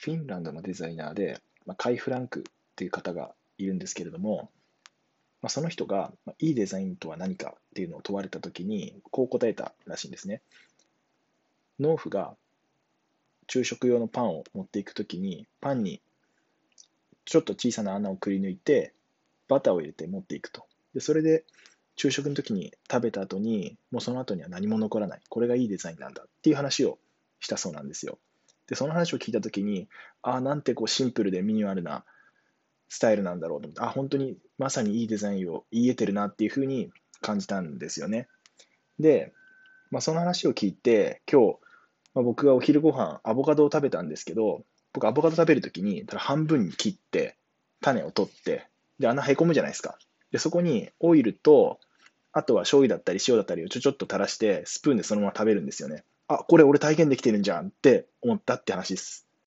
フィンランドのデザイナーで、まあ、カイ・フランクっていう方がいるんですけれども、まあ、その人が、まあ、いいデザインとは何かっていうのを問われたときに、こう答えたらしいんですね。農夫が昼食用のパンを持っていくときに、パンにちょっと小さな穴をくり抜いて、バターを入れて持っていくと。でそれで昼食の時に食べた後に、もうその後には何も残らない。これがいいデザインなんだっていう話をしたそうなんですよ。で、その話を聞いた時に、ああ、なんてこうシンプルでミニマルなスタイルなんだろうと思って、あ、本当にまさにいいデザインを言い得てるなっていうふうに感じたんですよね。で、まあ、その話を聞いて、今日、まあ、僕がお昼ご飯アボカドを食べたんですけど、僕アボカド食べるときに、ただ半分に切って、種を取って、で、穴へこむじゃないですか。で、そこにオイルと、あとは醤油だったり塩だったりをちょちょっと垂らして、スプーンでそのまま食べるんですよね。あ、これ俺体験できてるんじゃんって思ったって話です。